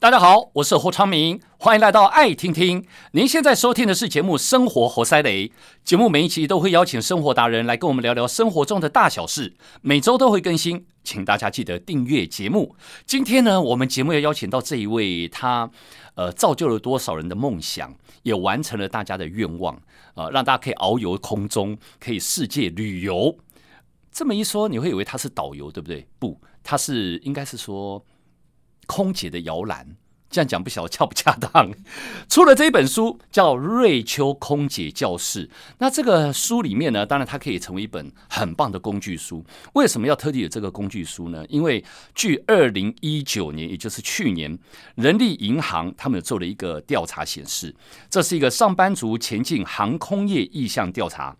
大家好，我是侯昌明，欢迎来到爱听听。您现在收听的是节目《生活活塞雷》，节目每一期都会邀请生活达人来跟我们聊聊生活中的大小事，每周都会更新，请大家记得订阅节目。今天呢，我们节目要邀请到这一位，他呃造就了多少人的梦想，也完成了大家的愿望，呃，让大家可以遨游空中，可以世界旅游。这么一说，你会以为他是导游，对不对？不，他是应该是说。空姐的摇篮，这样讲不晓得恰不恰当？出了这一本书叫《瑞秋空姐教室》，那这个书里面呢，当然它可以成为一本很棒的工具书。为什么要特地有这个工具书呢？因为据二零一九年，也就是去年，人力银行他们有做了一个调查显示，这是一个上班族前进航空业意向调查，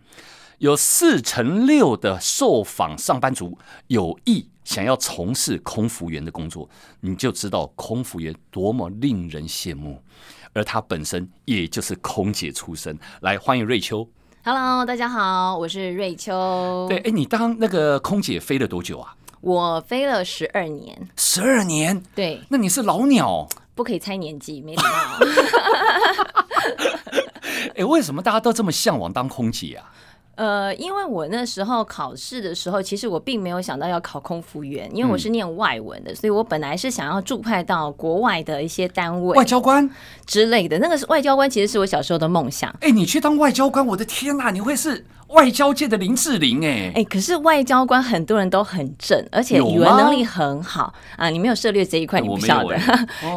有四成六的受访上班族有意。想要从事空服员的工作，你就知道空服员多么令人羡慕，而他本身也就是空姐出身。来，欢迎瑞秋。Hello，大家好，我是瑞秋。对，哎，你当那个空姐飞了多久啊？我飞了十二年。十二年？对。那你是老鸟？不可以猜年纪，没礼貌。哎，为什么大家都这么向往当空姐啊？呃，因为我那时候考试的时候，其实我并没有想到要考空服员，因为我是念外文的，嗯、所以我本来是想要驻派到国外的一些单位，外交官之类的。那个是外交官，其实是我小时候的梦想。哎，你去当外交官，我的天哪，你会是外交界的林志玲哎！哎，可是外交官很多人都很正，而且语文能力很好啊。你没有涉猎这一块，你不晓得。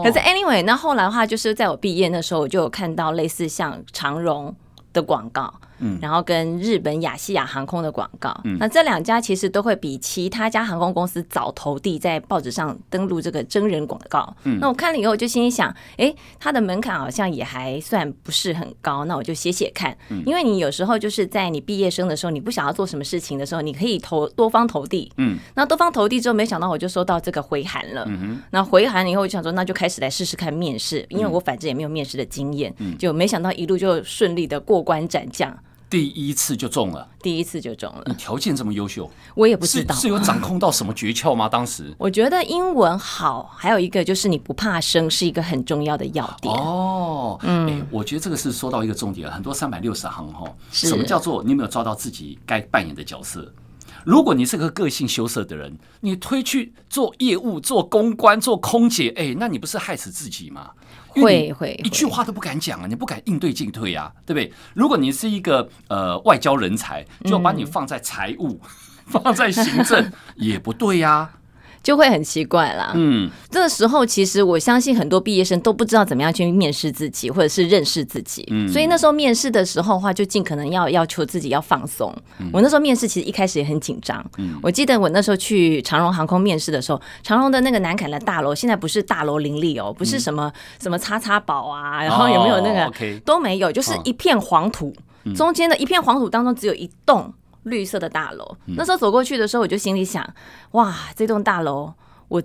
可是 anyway，那后来的话，就是在我毕业那时候，我就有看到类似像长荣的广告。然后跟日本亚细亚航空的广告，嗯、那这两家其实都会比其他家航空公司早投递在报纸上登录这个真人广告。嗯、那我看了以后，就心里想，哎，它的门槛好像也还算不是很高，那我就写写看。嗯、因为你有时候就是在你毕业生的时候，你不想要做什么事情的时候，你可以投多方投递。嗯，那多方投递之后，没想到我就收到这个回函了。嗯哼，那回函以后，我就想说，那就开始来试试看面试，因为我反正也没有面试的经验。嗯，就没想到一路就顺利的过关斩将。第一次就中了，第一次就中了。你条件这么优秀，我也不知道是，是有掌控到什么诀窍吗？当时我觉得英文好，还有一个就是你不怕生是一个很重要的要点。哦，嗯、欸，我觉得这个是说到一个重点，很多三百六十行哈，什么叫做你有没有抓到自己该扮演的角色？如果你是个个性羞涩的人，你推去做业务、做公关、做空姐，哎、欸，那你不是害死自己吗？会会一句话都不敢讲啊！你不敢应对进退啊，对不对？如果你是一个呃外交人才，就要把你放在财务、嗯、放在行政，也不对呀、啊。就会很奇怪啦。嗯，这个时候其实我相信很多毕业生都不知道怎么样去面试自己，或者是认识自己。嗯，所以那时候面试的时候的话，就尽可能要要求自己要放松。嗯，我那时候面试其实一开始也很紧张。嗯，我记得我那时候去长荣航空面试的时候，长荣的那个南崁的大楼现在不是大楼林立哦，不是什么什么叉叉堡啊，然后有没有那个都没有，就是一片黄土，中间的一片黄土当中只有一栋。绿色的大楼，那时候走过去的时候，我就心里想：哇，这栋大楼我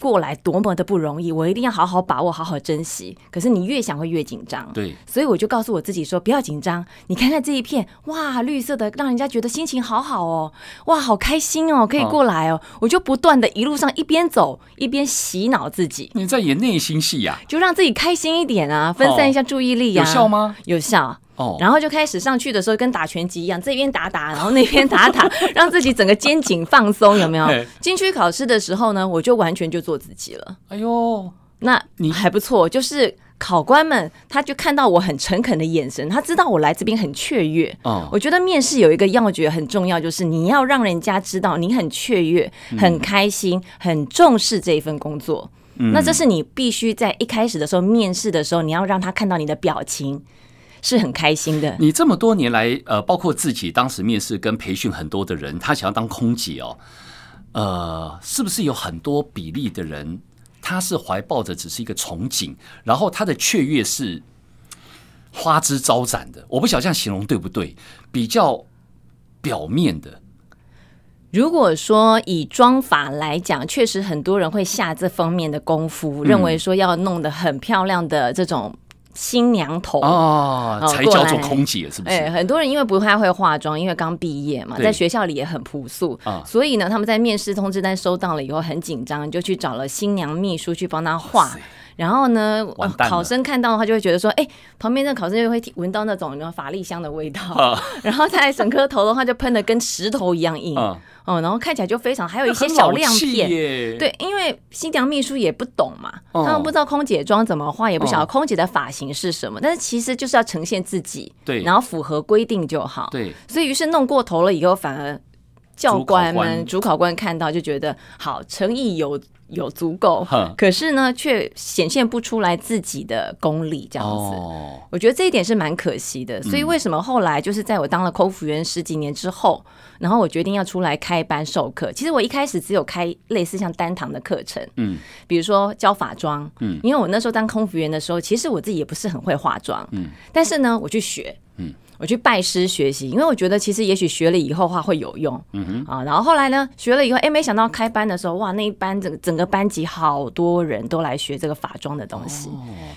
过来多么的不容易，我一定要好好把握，好好珍惜。可是你越想会越紧张，对，所以我就告诉我自己说：不要紧张，你看看这一片，哇，绿色的，让人家觉得心情好好哦，哇，好开心哦，可以过来哦。我就不断的一路上一边走一边洗脑自己，你在演内心戏呀？就让自己开心一点啊，分散一下注意力呀。有效吗？有效。哦，然后就开始上去的时候跟打拳击一样，这边打打，然后那边打打，让自己整个肩颈放松，有没有？进去考试的时候呢，我就完全就做自己了。哎呦，那你还不错，就是考官们他就看到我很诚恳的眼神，他知道我来这边很雀跃。哦，我觉得面试有一个要诀很重要，就是你要让人家知道你很雀跃、很开心、很重视这一份工作。嗯，那这是你必须在一开始的时候面试的时候，你要让他看到你的表情。是很开心的。你这么多年来，呃，包括自己当时面试跟培训很多的人，他想要当空姐哦，呃，是不是有很多比例的人，他是怀抱着只是一个憧憬，然后他的雀跃是花枝招展的？我不晓得这样形容对不对？比较表面的。如果说以妆法来讲，确实很多人会下这方面的功夫，认为说要弄得很漂亮的这种。新娘头哦，才叫做空姐是不是？哎，很多人因为不太会化妆，因为刚毕业嘛，在学校里也很朴素，所以呢，他们在面试通知单收到了以后很紧张，就去找了新娘秘书去帮他画，然后呢，考生看到的话就会觉得说，哎，旁边那考生就会闻到那种法力香的味道。啊、然后在整颗头的话，就喷的跟石头一样硬。哦、嗯，然后看起来就非常，还有一些小亮片。对，因为新娘秘书也不懂嘛，哦、他们不知道空姐妆怎么化，也不晓得空姐的发型是什么，哦、但是其实就是要呈现自己，对，然后符合规定就好。对，所以于是弄过头了以后，反而教官们、主考官看到就觉得好，诚意有。有足够，可是呢，却显现不出来自己的功力，这样子，哦、我觉得这一点是蛮可惜的。所以为什么后来就是在我当了空服员十几年之后，嗯、然后我决定要出来开班授课。其实我一开始只有开类似像单堂的课程，嗯，比如说教法妆，嗯，因为我那时候当空服员的时候，其实我自己也不是很会化妆，嗯，但是呢，我去学，嗯。我去拜师学习，因为我觉得其实也许学了以后话会有用，嗯哼啊，然后后来呢，学了以后，哎，没想到开班的时候，哇，那一班整整个班级好多人都来学这个法妆的东西，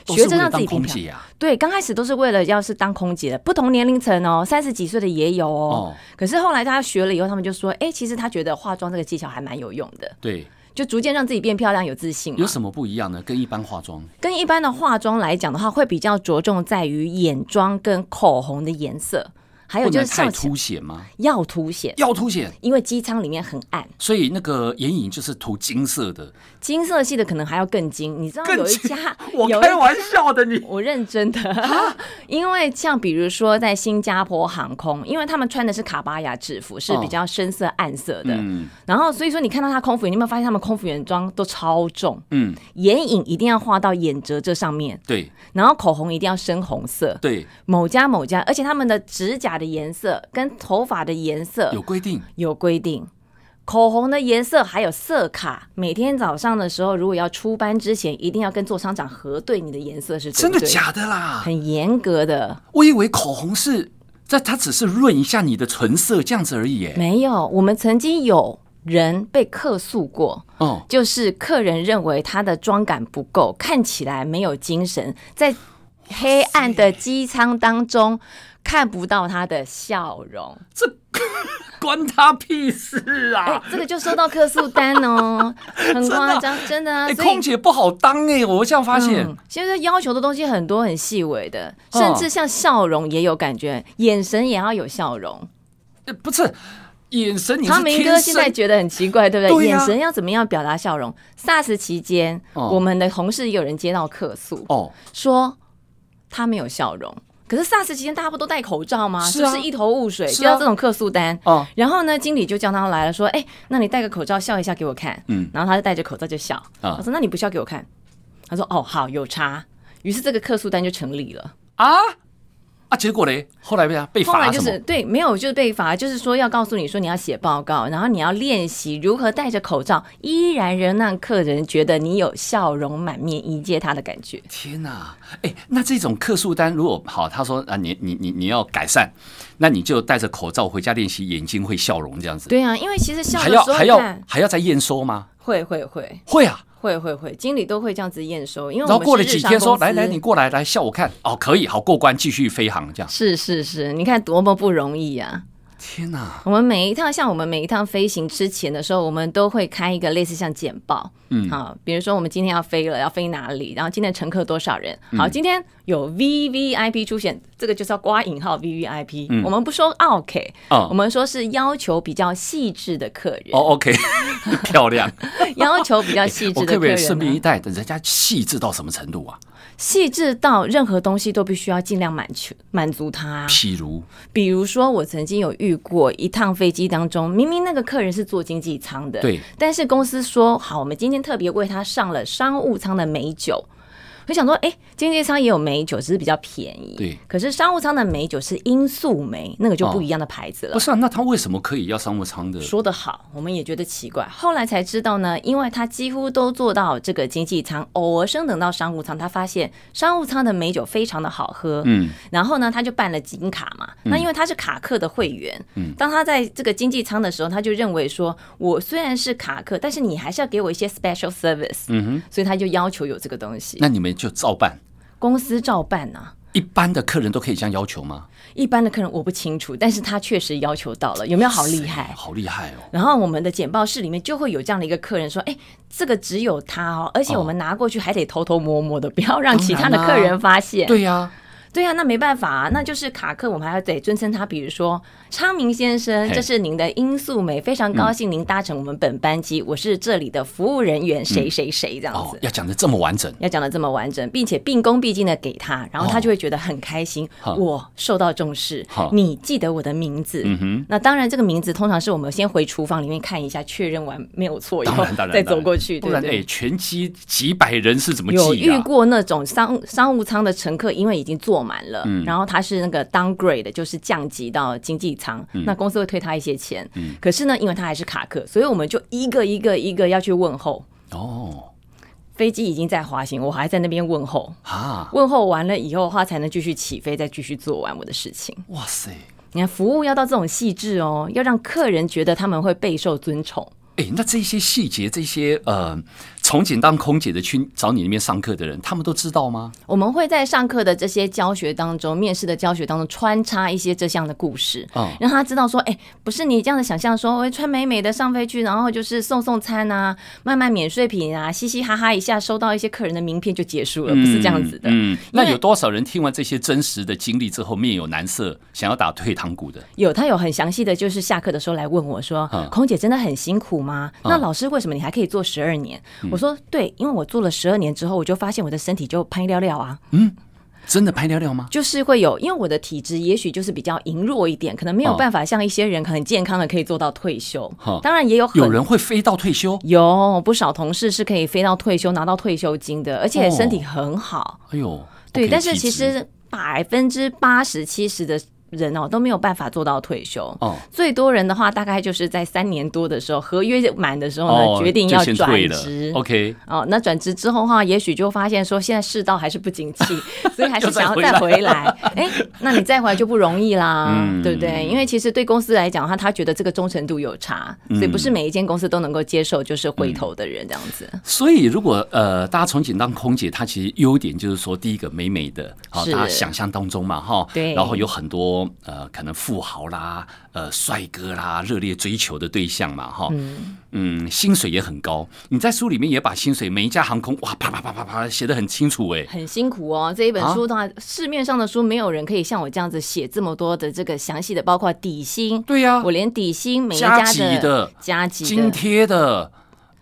哦、学着让自己变漂亮。啊、对，刚开始都是为了要是当空姐的，不同年龄层哦，三十几岁的也有哦。哦可是后来大家学了以后，他们就说，哎，其实他觉得化妆这个技巧还蛮有用的。对。就逐渐让自己变漂亮、有自信。有什么不一样呢？跟一般化妆？跟一般的化妆来讲的话，会比较着重在于眼妆跟口红的颜色。还有就是太凸显吗？要凸显，要凸显，因为机舱里面很暗，所以那个眼影就是涂金色的，金色系的可能还要更金。你知道有一家，我开玩笑的你，你 我认真的，因为像比如说在新加坡航空，因为他们穿的是卡巴亚制服，是比较深色暗色的，嗯，然后所以说你看到他空服员，你有没有发现他们空服员装都超重？嗯，眼影一定要画到眼褶这上面，对，然后口红一定要深红色，对，某家某家，而且他们的指甲的颜色跟头发的颜色有规定，有规定。口红的颜色还有色卡，每天早上的时候，如果要出班之前，一定要跟座商长核对你的颜色是。真的假的啦？很严格的。我以为口红是在它只是润一下你的唇色这样子而已。没有，我们曾经有人被客诉过，哦，就是客人认为他的妆感不够，看起来没有精神，在黑暗的机舱当中。看不到他的笑容，这 关他屁事啊！欸、这个就收到客诉单哦，很夸张，真的啊！欸、空姐不好当哎、欸，我这样发现。嗯、现在要求的东西很多，很细微的，甚至像笑容也有感觉，哦、眼神也要有笑容。欸、不是眼神你明哥现在觉得很奇怪，对不对？眼神要怎么样表达笑容？SARS 期间，哦、我们的同事也有人接到客诉，哦，说他没有笑容。可是 SARS 期间大家不都戴口罩吗？是，啊、是不是一头雾水？接到、啊、这种客诉单，哦，然后呢，经理就叫他来了，说：“哎，那你戴个口罩笑一下给我看。”嗯，然后他就戴着口罩就笑。他、哦、说：“那你不笑给我看？”他说：“哦，好，有差。”于是这个客诉单就成立了啊。啊，结果嘞？后来被他被罚后来就是对，没有就是被罚，就是说要告诉你说你要写报告，然后你要练习如何戴着口罩，依然仍让客人觉得你有笑容满面迎接他的感觉。天哪！哎，那这种客诉单如果好，他说啊，你你你你要改善，那你就戴着口罩回家练习，眼睛会笑容这样子。对啊，因为其实笑还要还要还要再验收吗？会会会会啊。会会会，经理都会这样子验收，因为然后过了几天说，来来，你过来来笑我看，哦，可以，好过关，继续飞航这样。是是是，你看多么不容易呀、啊！天哪！我们每一趟像我们每一趟飞行之前的时候，我们都会开一个类似像简报，嗯，好，比如说我们今天要飞了，要飞哪里，然后今天乘客多少人，好，今天有 VVIP 出现，这个就是要挂引号 VVIP，嗯，我们不说 OK，哦，我们说是要求比较细致的客人，哦，OK，漂亮，要求比较细致的客人，我顺便一带，等人家细致到什么程度啊？细致到任何东西都必须要尽量满足满足他。譬如，比如说，我曾经有遇过一趟飞机当中，明明那个客人是坐经济舱的，对，但是公司说好，我们今天特别为他上了商务舱的美酒。我想说，哎，经济舱也有美酒，只是比较便宜。对，可是商务舱的美酒是罂粟梅，那个就不一样的牌子了。哦、不是啊，那他为什么可以要商务舱的？说得好，我们也觉得奇怪。后来才知道呢，因为他几乎都做到这个经济舱，偶尔升等到商务舱，他发现商务舱的美酒非常的好喝。嗯，然后呢，他就办了金卡嘛。嗯、那因为他是卡客的会员，嗯，当他在这个经济舱的时候，他就认为说，我虽然是卡客，但是你还是要给我一些 special service。嗯哼，所以他就要求有这个东西。那你们。就照办，公司照办呐、啊。一般的客人都可以这样要求吗？一般的客人我不清楚，但是他确实要求到了，有没有好厉害？好厉害哦！然后我们的简报室里面就会有这样的一个客人说：“哎，这个只有他哦，而且我们拿过去还得偷偷摸摸的，不要让其他的客人发现。”对呀。对呀、啊，那没办法啊，那就是卡克，我们还要得尊称他，比如说昌明先生，这是您的音素美，非常高兴您搭乘我们本班机，嗯、我是这里的服务人员谁谁谁这样子，哦、要讲的这么完整，要讲的这么完整，并且毕恭毕敬的给他，然后他就会觉得很开心，哦、我受到重视，你记得我的名字，嗯哼，那当然这个名字通常是我们先回厨房里面看一下，确认完没有错以后再走过去，不然哎，全机几百人是怎么记、啊？有遇过那种商商务舱的乘客，因为已经坐满了，嗯、然后他是那个 downgrade，就是降级到经济舱，嗯、那公司会退他一些钱。嗯、可是呢，因为他还是卡客，所以我们就一个一个一个要去问候。哦，飞机已经在滑行，我还在那边问候。啊，问候完了以后的话，才能继续起飞，再继续做完我的事情。哇塞，你看服务要到这种细致哦，要让客人觉得他们会备受尊崇。哎，那这些细节，这些呃。从警当空姐的去找你那边上课的人，他们都知道吗？我们会在上课的这些教学当中，面试的教学当中穿插一些这项的故事，嗯，让他知道说，哎、欸，不是你这样的想象，说我穿美美的上飞去，然后就是送送餐啊，卖卖免税品啊，嘻嘻哈哈一下收到一些客人的名片就结束了，不是这样子的。嗯，嗯，那有多少人听完这些真实的经历之后，面有难色，想要打退堂鼓的？有，他有很详细的就是下课的时候来问我说，嗯、空姐真的很辛苦吗？嗯、那老师为什么你还可以做十二年？嗯、我说对，因为。我做了十二年之后，我就发现我的身体就拍尿尿啊。嗯，真的拍尿尿吗？就是会有，因为我的体质也许就是比较羸弱一点，可能没有办法像一些人很健康的可以做到退休。哦、当然也有有人会飞到退休，有不少同事是可以飞到退休拿到退休金的，而且身体很好。哦、哎呦，对，但是其实百分之八十七十的。人哦都没有办法做到退休哦，最多人的话大概就是在三年多的时候，合约满的时候呢，哦、决定要转职。OK，哦，那转职之后的话，也许就发现说现在世道还是不景气，所以还是想要再回来。哎，那你再回来就不容易啦，嗯、对不对？因为其实对公司来讲的话，他觉得这个忠诚度有差，所以不是每一间公司都能够接受就是回头的人这样子。嗯、所以如果呃大家从简当空姐，她其实优点就是说，第一个美美的，好、大家想象当中嘛，哈、哦，对，然后有很多。呃，可能富豪啦，呃，帅哥啦，热烈追求的对象嘛，哈，嗯，嗯，薪水也很高。你在书里面也把薪水每一家航空哇，啪啪啪啪啪写的很清楚，哎，很辛苦哦。这一本书的话，啊、市面上的书没有人可以像我这样子写这么多的这个详细的，包括底薪，对呀、啊，我连底薪每一家的加级津贴的。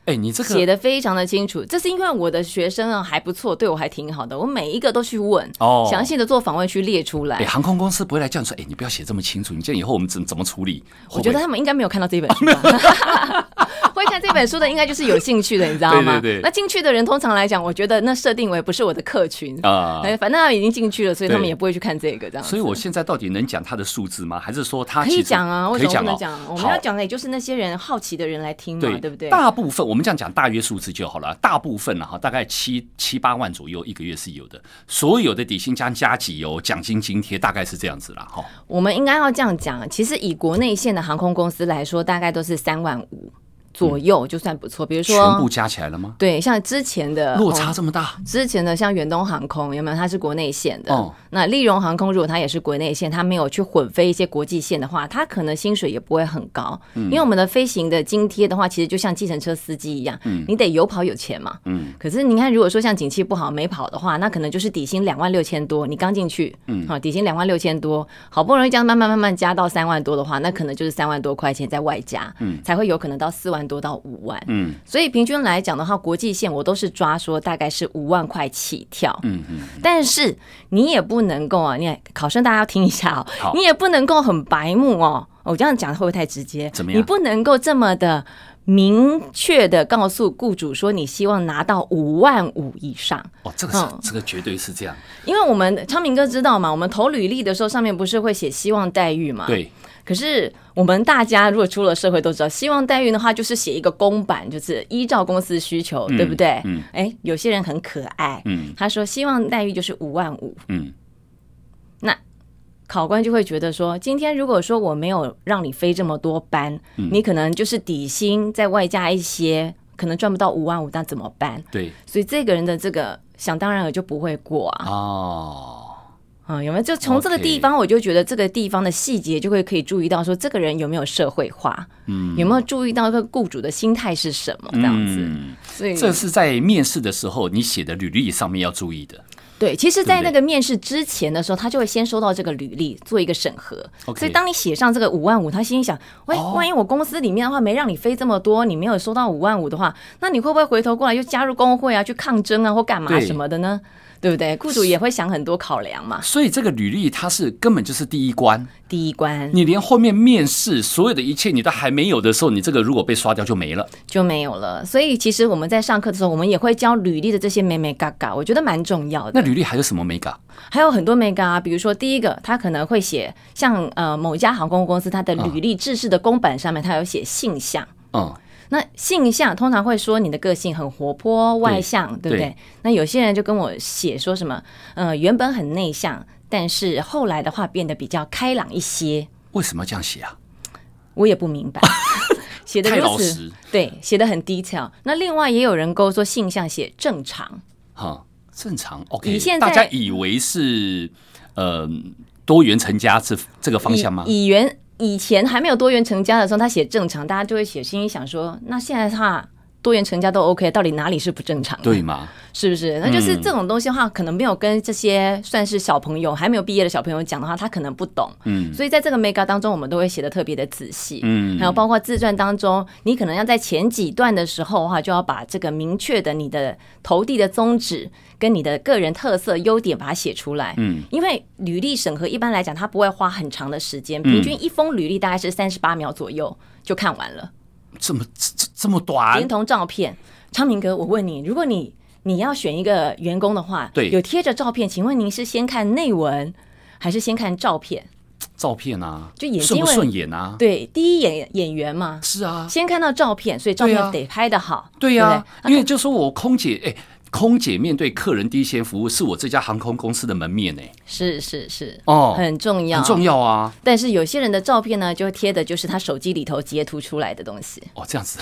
哎，你这个写的非常的清楚，这是因为我的学生啊还不错，对我还挺好的，我每一个都去问，哦，详细的做访问去列出来。哎，航空公司不会来叫你说，哎，你不要写这么清楚，你这样以后我们怎怎么处理？我觉得他们应该没有看到这本书吧。会看这本书的应该就是有兴趣的，你知道吗？对对对。那进去的人通常来讲，我觉得那设定为不是我的客群啊。哎，反正他们已经进去了，所以他们也不会去看这个这样。所以我现在到底能讲他的数字吗？还是说他可以讲啊？为什么不能讲？我们要讲的也就是那些人好奇的人来听嘛，对不对？大部分我们这样讲大约数字就好了。大部分呢哈，大概七七八万左右一个月是有的。所有的底薪加加几有、奖金津贴大概是这样子了哈。我们应该要这样讲，其实以国内线的航空公司来说，大概都是三万五。左右就算不错，比如说全部加起来了吗？对，像之前的落差这么大，之前的像远东航空有没有？它是国内线的。哦，那利荣航空如果它也是国内线，它没有去混飞一些国际线的话，它可能薪水也不会很高。嗯，因为我们的飞行的津贴的话，其实就像计程车司机一样，嗯，你得有跑有钱嘛。嗯，可是你看，如果说像景气不好没跑的话，那可能就是底薪两万六千多，你刚进去，嗯，好，底薪两万六千多，好不容易这样慢慢慢慢加到三万多的话，那可能就是三万多块钱在外加，嗯，才会有可能到四万多到五万。嗯，所以平均来讲的话，国际线我都是抓说大概是五万块起跳。嗯嗯，但是你也不能够啊，你考生大家要听一下哦，你也不能够很白目哦。我这样讲会不会太直接？怎么样？你不能够这么的明确的告诉雇主说你希望拿到五万五以上。哦，这个是、嗯、这个绝对是这样，因为我们昌明哥知道嘛，我们投履历的时候上面不是会写希望待遇嘛？对。可是我们大家如果出了社会都知道，希望待遇的话就是写一个公版，就是依照公司需求，嗯、对不对？嗯。哎，有些人很可爱，嗯，他说希望待遇就是五万五，嗯。那考官就会觉得说，今天如果说我没有让你飞这么多班，嗯、你可能就是底薪再外加一些，可能赚不到五万五，那怎么办？对。所以这个人的这个想当然了就不会过啊。哦。啊、嗯，有没有？就从这个地方，我就觉得这个地方的细节就会可以注意到，说这个人有没有社会化，嗯，有没有注意到这个雇主的心态是什么这样子。嗯、所以这是在面试的时候你写的履历上面要注意的。对，其实，在那个面试之前的时候，他就会先收到这个履历做一个审核。所以，当你写上这个五万五，他心里想：喂，万一我公司里面的话没让你飞这么多，你没有收到五万五的话，那你会不会回头过来又加入工会啊，去抗争啊，或干嘛什么的呢？对不对？雇主也会想很多考量嘛。所以这个履历它是根本就是第一关，第一关。你连后面面试所有的一切你都还没有的时候，你这个如果被刷掉就没了，就没有了。所以其实我们在上课的时候，我们也会教履历的这些美美嘎嘎，我觉得蛮重要的。那履历还有什么美嘎？还有很多美嘎啊，比如说第一个，他可能会写像呃某一家航空公司，它的履历制式的公版上面，它有写性向，嗯。那性向通常会说你的个性很活泼外向，对，对不对，对？那有些人就跟我写说什么，呃，原本很内向，但是后来的话变得比较开朗一些。为什么这样写啊？我也不明白，写的如此，对，写的很 detail。那另外也有人跟我说性向写正常，哈，正常。OK，大家以为是呃多元成家这这个方向吗？以元。以前还没有多元成家的时候，他写正常，大家就会写，心里想说，那现在他多元成家都 OK，到底哪里是不正常的？对吗？是不是？那就是这种东西的话，可能没有跟这些算是小朋友还没有毕业的小朋友讲的话，他可能不懂。嗯，所以在这个 mega 当中，我们都会写的特别的仔细。嗯，还有包括自传当中，你可能要在前几段的时候的话，就要把这个明确的你的投递的宗旨跟你的个人特色优点把它写出来。嗯，因为履历审核一般来讲，它不会花很长的时间，平均一封履历大概是三十八秒左右就看完了。这么这这么短？连同照片，昌明哥，我问你，如果你你要选一个员工的话，对，有贴着照片，请问您是先看内文还是先看照片？照片啊，就眼睛顺不顺眼啊？对，第一眼演员嘛，是啊，先看到照片，所以照片得拍的好，对呀、啊，因为就说我空姐哎。空姐面对客人第一线服务，是我这家航空公司的门面呢。是是是，哦，很重要，很重要啊。但是有些人的照片呢，就贴的就是他手机里头截图出来的东西。哦，这样子，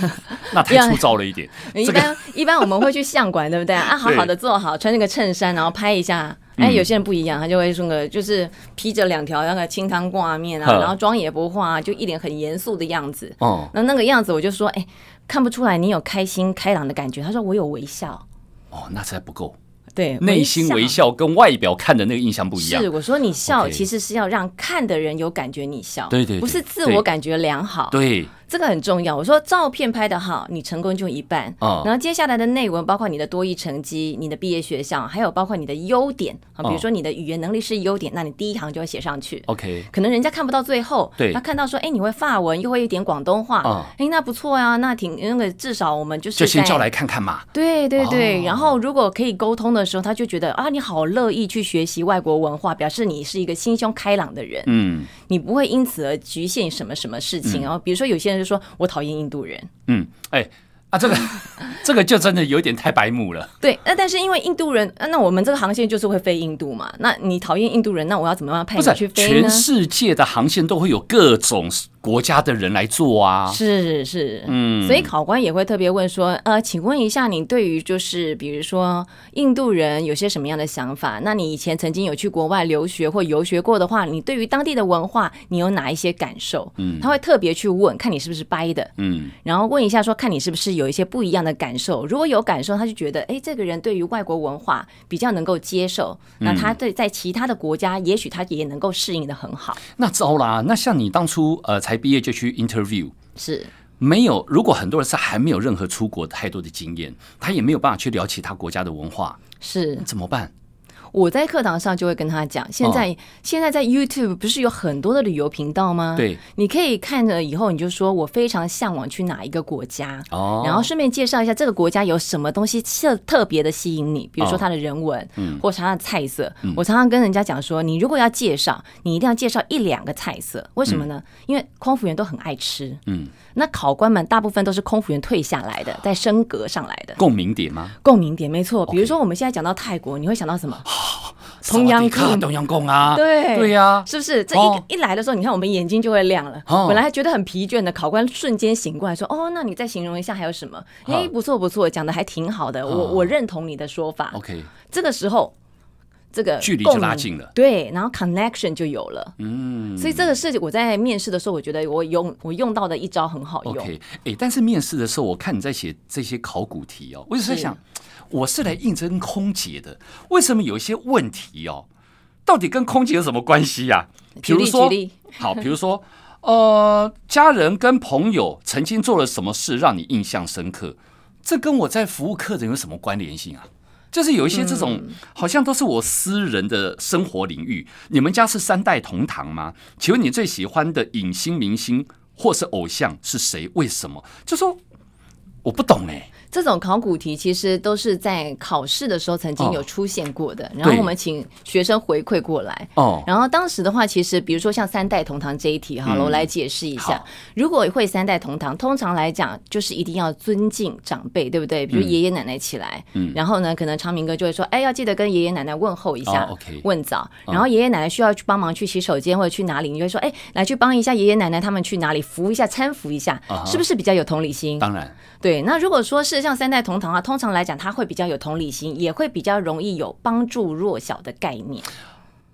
那太粗糙了一点。一般 一般我们会去相馆，对不对啊？好好的坐好，穿那个衬衫，然后拍一下。哎，有些人不一样，他就会说个就是披着两条那个清汤挂面啊，然后妆也不化，就一脸很严肃的样子。哦，那那个样子，我就说，哎，看不出来你有开心开朗的感觉。他说我有微笑。哦，那才不够。对，内心微笑跟外表看的那个印象不一样。是，我说你笑其实是要让看的人有感觉你笑，对对，不是自我感觉良好。对。这个很重要。我说照片拍得好，你成功就一半。哦。然后接下来的内文，包括你的多益成绩、你的毕业学校，还有包括你的优点啊，比如说你的语言能力是优点，那你第一行就会写上去。OK。可能人家看不到最后，对。他看到说，哎，你会法文，又会一点广东话，哎，那不错呀，那挺那个至少我们就是就先叫来看看嘛。对对对。然后如果可以沟通的时候，他就觉得啊，你好乐意去学习外国文化，表示你是一个心胸开朗的人。嗯。你不会因此而局限什么什么事情哦。比如说有些人就说我讨厌。印度人，嗯，哎、欸，啊，这个，这个就真的有点太白目了。对，那但是因为印度人，那我们这个航线就是会飞印度嘛。那你讨厌印度人，那我要怎么样派你去飞呢？全世界的航线都会有各种。国家的人来做啊，是是，嗯，所以考官也会特别问说，呃，请问一下，你对于就是比如说印度人有些什么样的想法？那你以前曾经有去国外留学或游学过的话，你对于当地的文化，你有哪一些感受？嗯，他会特别去问，看你是不是掰的，嗯，然后问一下说，看你是不是有一些不一样的感受。如果有感受，他就觉得，哎，这个人对于外国文化比较能够接受，那他对在其他的国家，也许他也能够适应的很好。那糟啦，那像你当初呃才。毕业就去 interview 是没有。如果很多人是还没有任何出国太多的经验，他也没有办法去聊其他国家的文化，是怎么办？我在课堂上就会跟他讲，现在、哦、现在在 YouTube 不是有很多的旅游频道吗？对，你可以看着以后，你就说我非常向往去哪一个国家，哦，然后顺便介绍一下这个国家有什么东西特特别的吸引你，比如说它的人文，哦、嗯，或者它的菜色。嗯、我常常跟人家讲说，你如果要介绍，你一定要介绍一两个菜色，为什么呢？嗯、因为空服员都很爱吃，嗯，那考官们大部分都是空服员退下来的，在升格上来的，共鸣点吗？共鸣点没错，比如说我们现在讲到泰国，你会想到什么？同阳宫，东阳宫啊，对对呀，是不是？这一一来的时候，你看我们眼睛就会亮了。本来还觉得很疲倦的考官，瞬间醒过来，说：“哦，那你再形容一下还有什么？哎，不错不错，讲的还挺好的，我我认同你的说法。” OK，这个时候这个距离就拉近了，对，然后 connection 就有了，嗯，所以这个是我在面试的时候，我觉得我用我用到的一招很好用。OK，哎，但是面试的时候，我看你在写这些考古题哦，我就在想，我是来应征空姐的，为什么有一些问题哦，到底跟空姐有什么关系呀？比如说，好，比如说，呃，家人跟朋友曾经做了什么事让你印象深刻？这跟我在服务客人有什么关联性啊？就是有一些这种，好像都是我私人的生活领域。你们家是三代同堂吗？请问你最喜欢的影星、明星或是偶像是谁？为什么？就说我不懂哎。这种考古题其实都是在考试的时候曾经有出现过的，然后我们请学生回馈过来。哦，然后当时的话，其实比如说像三代同堂这一题，好了，我来解释一下。如果会三代同堂，通常来讲就是一定要尊敬长辈，对不对？比如爷爷奶奶起来，嗯，然后呢，可能昌明哥就会说，哎，要记得跟爷爷奶奶问候一下问早。然后爷爷奶奶需要去帮忙去洗手间或者去哪里，你就会说，哎，来去帮一下爷爷奶奶他们去哪里，扶一下，搀扶一下，是不是比较有同理心？当然，对。那如果说是像三代同堂啊，通常来讲，他会比较有同理心，也会比较容易有帮助弱小的概念。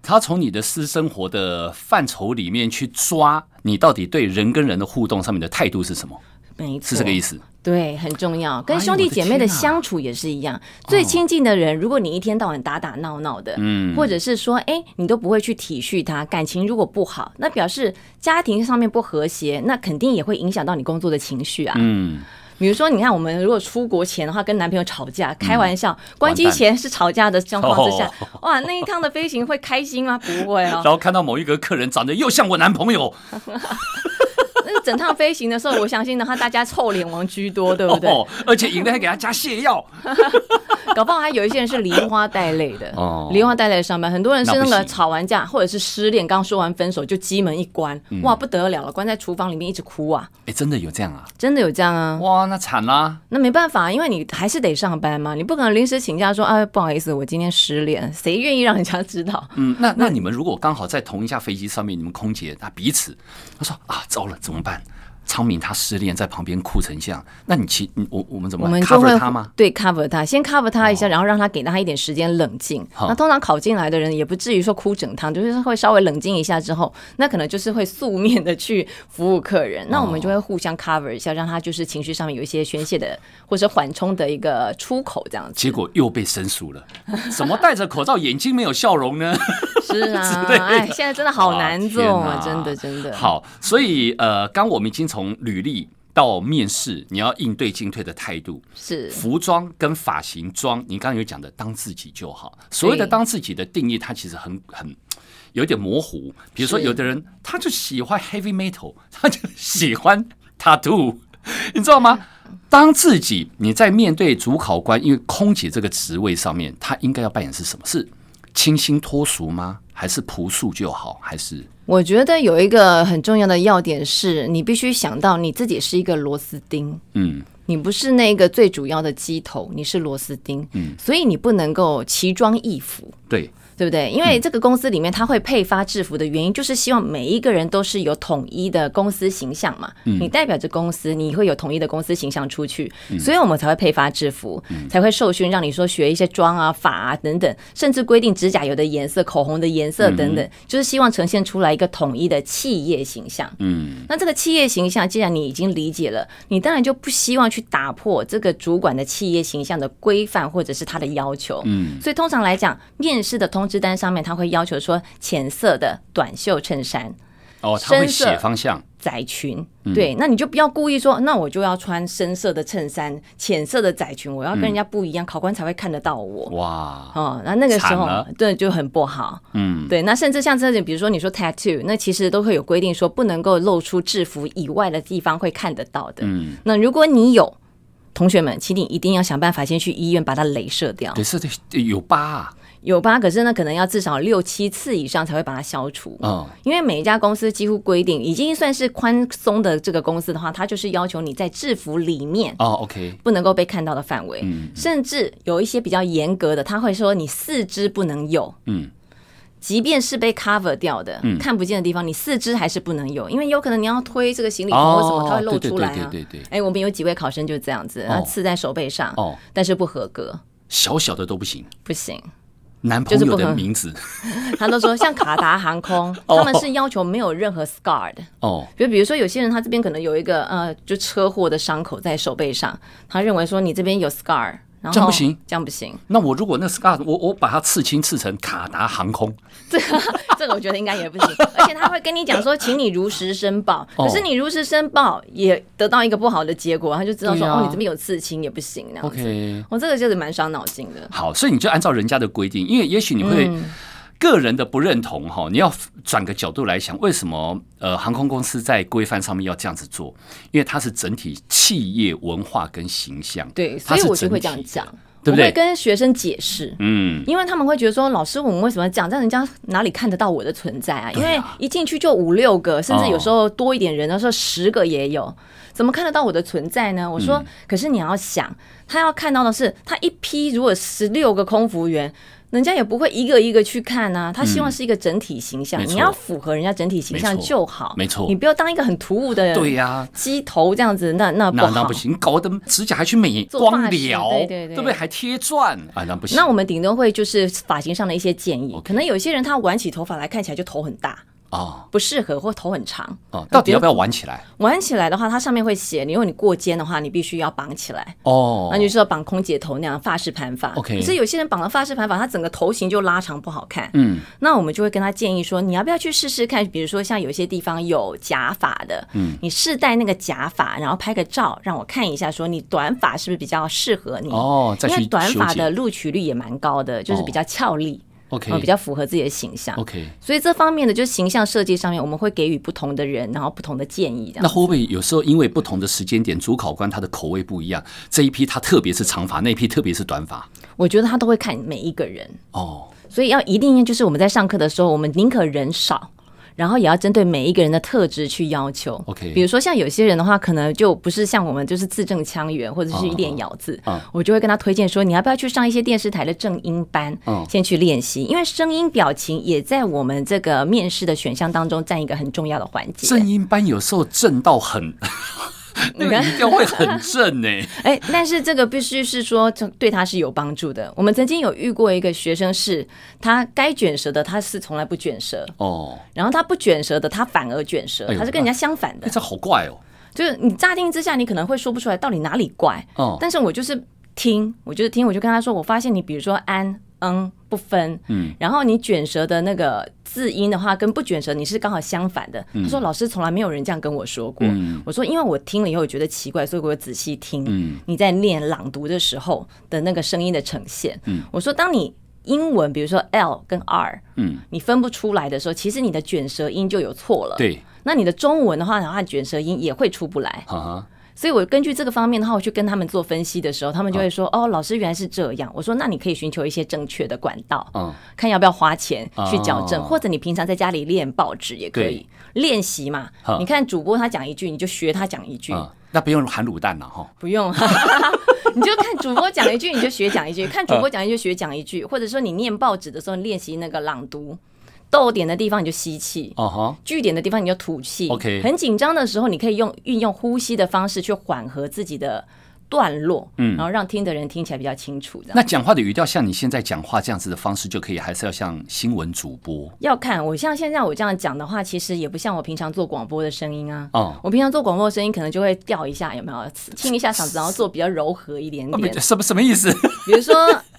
他从你的私生活的范畴里面去抓你到底对人跟人的互动上面的态度是什么？没错，是这个意思。对，很重要。跟兄弟姐妹的相处也是一样，最亲近的人，如果你一天到晚打打闹闹的，嗯，或者是说，哎，你都不会去体恤他，感情如果不好，那表示家庭上面不和谐，那肯定也会影响到你工作的情绪啊，嗯。比如说，你看，我们如果出国前的话，跟男朋友吵架，开玩笑，关机前是吵架的状况之下，哇，那一趟的飞行会开心吗？不会哦。然后看到某一个客人长得又像我男朋友，那整趟飞行的时候，我相信的话，大家臭脸王居多，对不对？哦而且赢的还给他加泻药。搞不好还有一些人是梨花带泪的哦，梨花带泪上班，很多人是那个吵完架或者是失恋，刚说完分手就机门一关，哇，不得了了，关在厨房里面一直哭啊！哎，真的有这样啊？真的有这样啊？哇，那惨啦！那没办法，因为你还是得上班嘛，你不可能临时请假说，哎，不好意思，我今天失恋，谁愿意让人家知道？嗯，那那你们如果刚好在同一架飞机上面，你们空姐她彼此，她说啊，糟了，怎怎么办？昌明他失恋，在旁边哭成这样，那你其我我们怎么我们？cover 他吗？对，cover 他，先 cover 他一下，然后让他给他一点时间冷静。那通常考进来的人也不至于说哭整趟，就是会稍微冷静一下之后，那可能就是会素面的去服务客人。那我们就会互相 cover 一下，让他就是情绪上面有一些宣泄的或者缓冲的一个出口，这样子。结果又被申诉了，怎么戴着口罩，眼睛没有笑容呢？是啊，哎，现在真的好难做啊，真的真的。好，所以呃，刚我们已经从从履历到面试，你要应对进退的态度是服装跟发型装。你刚刚有讲的，当自己就好。所谓的当自己的定义，它其实很很有点模糊。比如说，有的人他就喜欢 heavy metal，他就喜欢 tattoo，你知道吗？当自己，你在面对主考官，因为空姐这个职位上面，他应该要扮演是什么？是清新脱俗吗？还是朴素就好？还是？我觉得有一个很重要的要点是，你必须想到你自己是一个螺丝钉，嗯，你不是那个最主要的机头，你是螺丝钉，嗯，所以你不能够奇装异服，对。对不对？因为这个公司里面，他会配发制服的原因，就是希望每一个人都是有统一的公司形象嘛。你代表着公司，你会有统一的公司形象出去，所以我们才会配发制服，才会受训，让你说学一些妆啊、发啊等等，甚至规定指甲油的颜色、口红的颜色等等，就是希望呈现出来一个统一的企业形象。嗯，那这个企业形象，既然你已经理解了，你当然就不希望去打破这个主管的企业形象的规范或者是他的要求。嗯，所以通常来讲，面试的通。知单上面他会要求说浅色的短袖衬衫，哦，他会写方向窄裙，对，那你就不要故意说，那我就要穿深色的衬衫，浅色的窄裙，我要跟人家不一样，考官才会看得到我。哇，哦，那那个时候对就很不好，嗯，对，那甚至像这种，比如说你说 tattoo，那其实都会有规定说不能够露出制服以外的地方会看得到的。嗯，那如果你有同学们，请你一定要想办法先去医院把它镭射掉。镭射的有疤啊。有吧，可是呢，可能要至少六七次以上才会把它消除。嗯，因为每一家公司几乎规定，已经算是宽松的这个公司的话，它就是要求你在制服里面哦，OK，不能够被看到的范围。嗯，甚至有一些比较严格的，他会说你四肢不能有。嗯，即便是被 cover 掉的，看不见的地方，你四肢还是不能有，因为有可能你要推这个行李盒或什么，它会露出来啊。对对对。哎，我们有几位考生就是这样子，他刺在手背上，哦，但是不合格。小小的都不行，不行。男朋友的名字，他都说像卡达航空，他们是要求没有任何 scar 的哦。就比如说有些人他这边可能有一个呃，就车祸的伤口在手背上，他认为说你这边有 scar。然后这样不行，这样不行。那我如果那 scar，我我把它刺青刺成卡达航空，这个这个我觉得应该也不行。而且他会跟你讲说，请你如实申报。可是你如实申报也得到一个不好的结果，他就知道说、啊、哦，你这边有刺青也不行。那样子，OK，我、哦、这个就是蛮伤脑筋的。好，所以你就按照人家的规定，因为也许你会。嗯个人的不认同哈，你要转个角度来想，为什么呃航空公司在规范上面要这样子做？因为它是整体企业文化跟形象。对，所以我就会这样讲，对不对？我会跟学生解释，嗯，因为他们会觉得说，老师，我们为什么讲？这样人家哪里看得到我的存在啊？因为一进去就五六个，甚至有时候多一点人的时候十个也有，怎么看得到我的存在呢？我说，可是你要想，他要看到的是，他一批如果十六个空服员。人家也不会一个一个去看啊，他希望是一个整体形象，嗯、你要符合人家整体形象就好，没错，你不要当一个很突兀的人，对呀，鸡头这样子，那那不好，那那不行，搞得指甲还去美光疗，对对对，对不对？还贴钻，啊，那不行。那我们顶多会就是发型上的一些建议可能有些人他挽起头发来看起来就头很大。哦，不适合或头很长哦，到底要不要挽起来？挽起来的话，它上面会写，你如果你过肩的话，你必须要绑起来哦。那就是要绑空姐头那样发式盘发。OK，可是有些人绑了发式盘发，他整个头型就拉长不好看。嗯，那我们就会跟他建议说，你要不要去试试看？比如说像有些地方有假发的，嗯，你试戴那个假发，然后拍个照让我看一下，说你短发是不是比较适合你？哦，因为短发的录取率也蛮高的，就是比较俏丽。OK，比较符合自己的形象。OK，所以这方面的就是形象设计上面，我们会给予不同的人，然后不同的建议。那会不会有时候因为不同的时间点，主考官他的口味不一样，这一批他特别是长发，那一批特别是短发？我觉得他都会看每一个人哦，所以要一定就是我们在上课的时候，我们宁可人少。然后也要针对每一个人的特质去要求。OK，比如说像有些人的话，可能就不是像我们，就是字正腔圆，或者是练咬字。Uh, uh, uh, 我就会跟他推荐说，你要不要去上一些电视台的正音班，uh, 先去练习，因为声音表情也在我们这个面试的选项当中占一个很重要的环节。正音班有时候正到很。那个语调会很正呢，哎，但是这个必须是说，这对他是有帮助的。我们曾经有遇过一个学生，是他该卷舌的，他是从来不卷舌哦，然后他不卷舌的，他反而卷舌，他是跟人家相反的。这好怪哦，就是你乍听之下，你可能会说不出来到底哪里怪哦，但是我就是听，我就是听，我就跟他说，我发现你比如说安。嗯，不分。嗯，然后你卷舌的那个字音的话，跟不卷舌你是刚好相反的。嗯、他说：“老师从来没有人这样跟我说过。嗯”我说：“因为我听了以后觉得奇怪，所以我仔细听。嗯，你在练朗读的时候的那个声音的呈现。嗯，我说当你英文比如说 L 跟 R，嗯，你分不出来的时候，其实你的卷舌音就有错了。对，那你的中文的话，然后卷舌音也会出不来。哈哈。所以，我根据这个方面的话，我去跟他们做分析的时候，他们就会说：“哦，老师原来是这样。”我说：“那你可以寻求一些正确的管道，嗯，看要不要花钱去矫正，或者你平常在家里练报纸也可以练习嘛。你看主播他讲一句，你就学他讲一句，那不用含卤蛋了哈，不用，你就看主播讲一句，你就学讲一句；看主播讲一句，学讲一句，或者说你念报纸的时候练习那个朗读。”逗点的地方你就吸气，哦哈，句点的地方你就吐气。OK，很紧张的时候，你可以用运用呼吸的方式去缓和自己的段落，嗯，然后让听的人听起来比较清楚。那讲话的语调像你现在讲话这样子的方式就可以，还是要像新闻主播？要看我像现在我这样讲的话，其实也不像我平常做广播的声音啊。哦，我平常做广播的声音可能就会调一下，有没有？清一下嗓子，然后做比较柔和一点点。什么什么意思？比如说，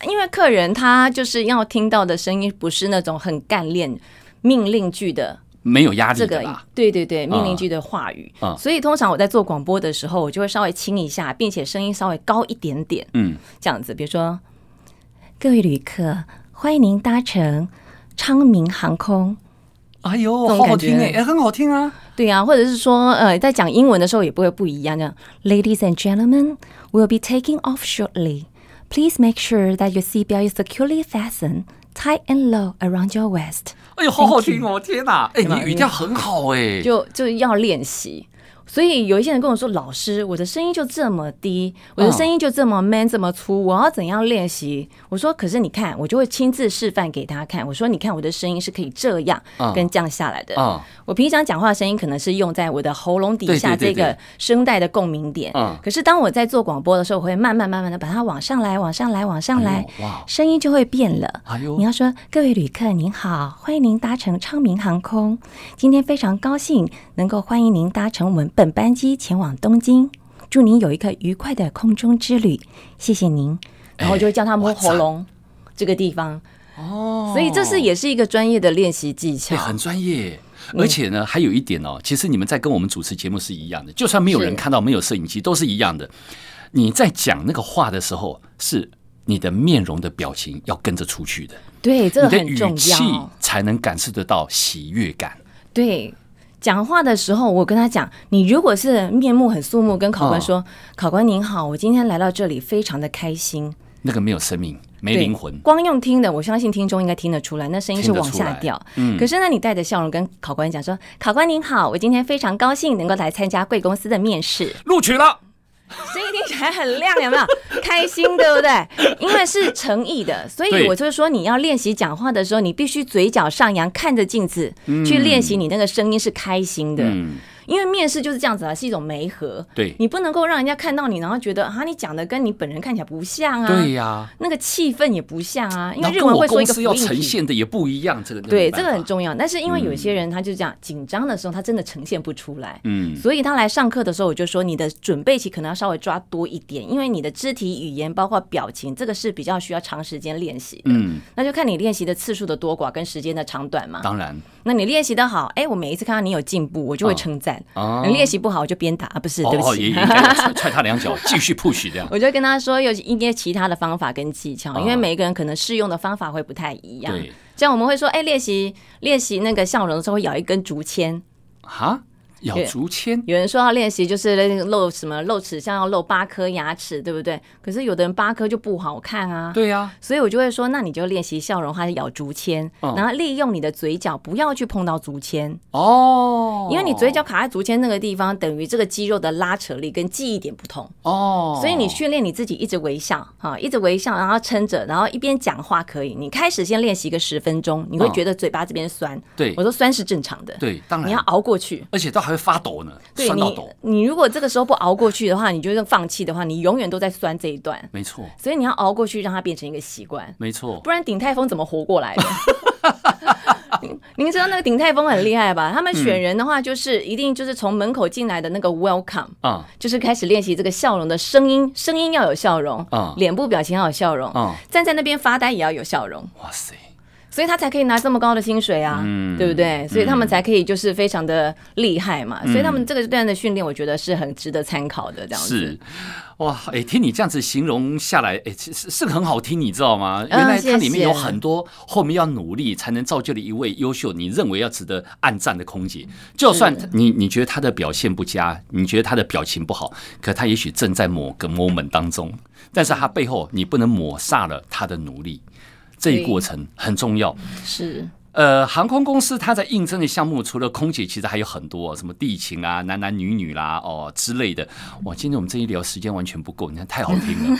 因为客人他就是要听到的声音不是那种很干练命令句的。没有压力的，这个对对对，命令句的话语，嗯、所以通常我在做广播的时候，我就会稍微轻一下，并且声音稍微高一点点，嗯，这样子，比如说，各位旅客，欢迎您搭乘昌明航空。哎呦，好好听哎，很好听啊。对啊，或者是说，呃，在讲英文的时候也不会不一样，这样，Ladies and gentlemen, we'll be taking off shortly. Please make sure that your seatbelt is securely fastened. Tight and low around your waist。哎呦，好好听哦！天哪，哎，你语调很好哎，就就要练习。 所以有一些人跟我说：“老师，我的声音就这么低，我的声音就这么 man，这么粗，我要怎样练习？”我说：“可是你看，我就会亲自示范给他看。我说：你看，我的声音是可以这样跟降下来的。我平常讲话的声音可能是用在我的喉咙底下这个声带的共鸣点。可是当我在做广播的时候，我会慢慢慢慢的把它往上来，往上来，往上来，声音就会变了。你要说：各位旅客您好，欢迎您搭乘昌明航空，今天非常高兴能够欢迎您搭乘我们。”本班机前往东京，祝您有一个愉快的空中之旅，谢谢您。然后就会叫他摸喉咙这个地方。哦，所以这是也是一个专业的练习技巧，很专业。而且呢，还有一点哦，其实你们在跟我们主持节目是一样的，就算没有人看到，没有摄影机，都是一样的。你在讲那个话的时候，是你的面容的表情要跟着出去的，对，这个很重要，你的语气才能感受得到喜悦感，对。讲话的时候，我跟他讲，你如果是面目很肃穆，跟考官说：“哦、考官您好，我今天来到这里，非常的开心。”那个没有生命，没灵魂，光用听的，我相信听众应该听得出来，那声音是往下掉。嗯，可是呢，你带着笑容跟考官讲说：“考官您好，我今天非常高兴能够来参加贵公司的面试，录取了。” 声音听起来很亮，有没有？开心，对不对？因为是诚意的，所以我就是说，你要练习讲话的时候，你必须嘴角上扬，看着镜子去练习，你那个声音是开心的。嗯因为面试就是这样子啊，是一种媒合。对，你不能够让人家看到你，然后觉得啊，你讲的跟你本人看起来不像啊。对呀、啊，那个气氛也不像啊。因为日文会说一个复要呈现的也不一样，这个对，这个很重要。但是因为有些人他就这样紧张的时候，他真的呈现不出来。嗯，所以他来上课的时候，我就说你的准备期可能要稍微抓多一点，因为你的肢体语言包括表情，这个是比较需要长时间练习的。嗯，那就看你练习的次数的多寡跟时间的长短嘛。当然，那你练习的好，哎，我每一次看到你有进步，我就会称赞。哦，你练习。不好我就鞭打啊，不是，对不起，哦、也也踹他两脚，继续 push 这样。我就跟他说有一些其他的方法跟技巧，因为每一个人可能适用的方法会不太一样。对，这样我们会说，哎，练习练习那个笑容的时候会咬一根竹签。哈？咬竹签，有人说要练习就是露什么露齿，像要露八颗牙齿，对不对？可是有的人八颗就不好看啊。对呀，所以我就会说，那你就练习笑容，还是咬竹签，然后利用你的嘴角不要去碰到竹签哦，因为你嘴角卡在竹签那个地方，等于这个肌肉的拉扯力跟记忆点不同哦。所以你训练你自己一直微笑哈，一直微笑，然后撑着，然后一边讲话可以。你开始先练习个十分钟，你会觉得嘴巴这边酸。对，我说酸是正常的。对，当然你要熬过去，而且都还。会发抖呢，对你，你如果这个时候不熬过去的话，你就是放弃的话，你永远都在酸这一段。没错，所以你要熬过去，让它变成一个习惯。没错，不然鼎泰丰怎么活过来的？您知道那个鼎泰丰很厉害吧？他们选人的话，就是一定就是从门口进来的那个 welcome 啊，就是开始练习这个笑容的声音，声音要有笑容啊，脸部表情要有笑容啊，站在那边发呆也要有笑容。哇塞！所以他才可以拿这么高的薪水啊，嗯、对不对？所以他们才可以就是非常的厉害嘛。嗯、所以他们这个段的训练，我觉得是很值得参考的。这样子是哇，哎，听你这样子形容下来，哎，是是很好听，你知道吗？原来它里面有很多后面要努力才能造就了一位优秀，你认为要值得暗赞的空姐。就算你你觉得他的表现不佳，你觉得他的表情不好，可他也许正在某个 moment 当中，但是他背后你不能抹煞了他的努力。这一过程很重要，是呃，航空公司它在应征的项目，除了空姐，其实还有很多，什么地勤啊、男男女女啦，哦之类的。哇，今天我们这一聊时间完全不够，你看太好听了，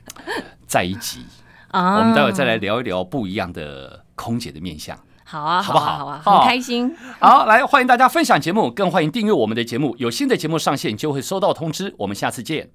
再一集啊，我们待会再来聊一聊不一样的空姐的面相，好啊，好不好？好啊，很开心。好，来欢迎大家分享节目，更欢迎订阅我们的节目，有新的节目上线就会收到通知。我们下次见。